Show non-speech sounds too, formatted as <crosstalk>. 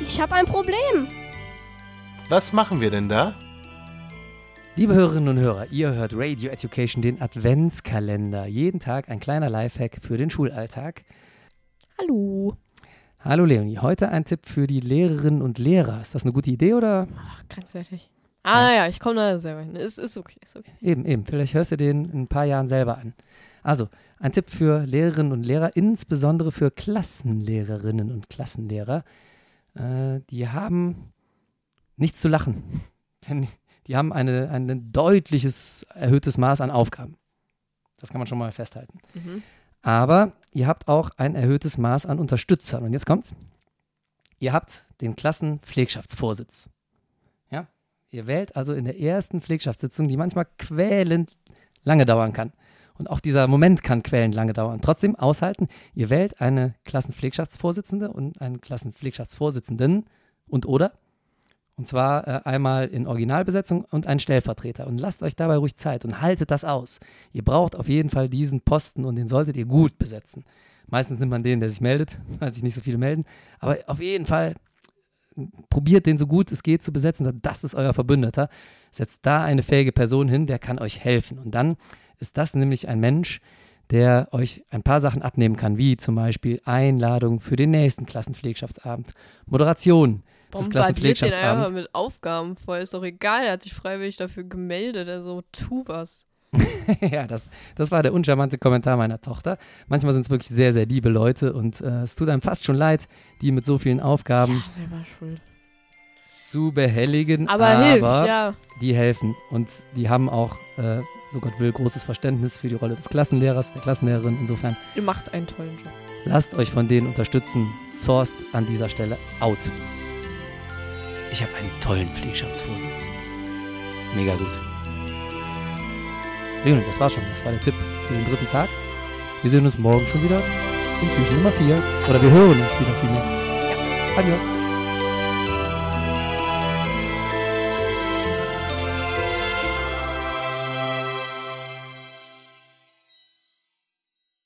Ich habe ein Problem. Was machen wir denn da? Liebe Hörerinnen und Hörer, ihr hört Radio Education, den Adventskalender. Jeden Tag ein kleiner Lifehack für den Schulalltag. Hallo. Hallo Leonie, heute ein Tipp für die Lehrerinnen und Lehrer. Ist das eine gute Idee oder? Ach, grenzwertig. Ah ja, ich komme da selber hin. Ist, ist okay, ist okay. Eben, eben. Vielleicht hörst du den in ein paar Jahren selber an. Also, ein Tipp für Lehrerinnen und Lehrer, insbesondere für Klassenlehrerinnen und Klassenlehrer. Äh, die haben nichts zu lachen. <laughs> Denn die haben eine, ein deutliches erhöhtes Maß an Aufgaben. Das kann man schon mal festhalten. Mhm. Aber ihr habt auch ein erhöhtes Maß an Unterstützern. Und jetzt kommt's. Ihr habt den Klassenpflegschaftsvorsitz. Ja? Ihr wählt also in der ersten Pflegschaftssitzung, die manchmal quälend lange dauern kann. Und auch dieser Moment kann quälend lange dauern. Trotzdem aushalten, ihr wählt eine Klassenpflegschaftsvorsitzende und einen Klassenpflegschaftsvorsitzenden und oder und zwar äh, einmal in Originalbesetzung und einen Stellvertreter. Und lasst euch dabei ruhig Zeit und haltet das aus. Ihr braucht auf jeden Fall diesen Posten und den solltet ihr gut besetzen. Meistens nimmt man den, der sich meldet, <laughs> weil sich nicht so viele melden. Aber auf jeden Fall probiert den so gut es geht zu besetzen. Das ist euer Verbündeter. Setzt da eine fähige Person hin, der kann euch helfen. Und dann ist das nämlich ein Mensch, der euch ein paar Sachen abnehmen kann, wie zum Beispiel Einladung für den nächsten Klassenpflegschaftsabend, Moderation, des Bombardiert den einfach Klassenpflegschaftsabends. mit Aufgaben voll. Ist doch egal, er hat sich freiwillig dafür gemeldet. Also tu was. <laughs> ja, das, das war der uncharmante Kommentar meiner Tochter. Manchmal sind es wirklich sehr, sehr liebe Leute und äh, es tut einem fast schon leid, die mit so vielen Aufgaben Ja, selber schuld. zu behelligen. Aber, hilft, ja. die helfen und die haben auch, äh, so Gott will, großes Verständnis für die Rolle des Klassenlehrers, der Klassenlehrerin. Insofern Ihr macht einen tollen Job. lasst euch von denen unterstützen. Sourced an dieser Stelle out. Ich habe einen tollen Pflegschaftsvorsitz. Mega gut. Leonie, das war's schon. Das war der Tipp für den dritten Tag. Wir sehen uns morgen schon wieder in Türchen Nummer 4. Oder wir hören uns wieder vielmehr. Adios.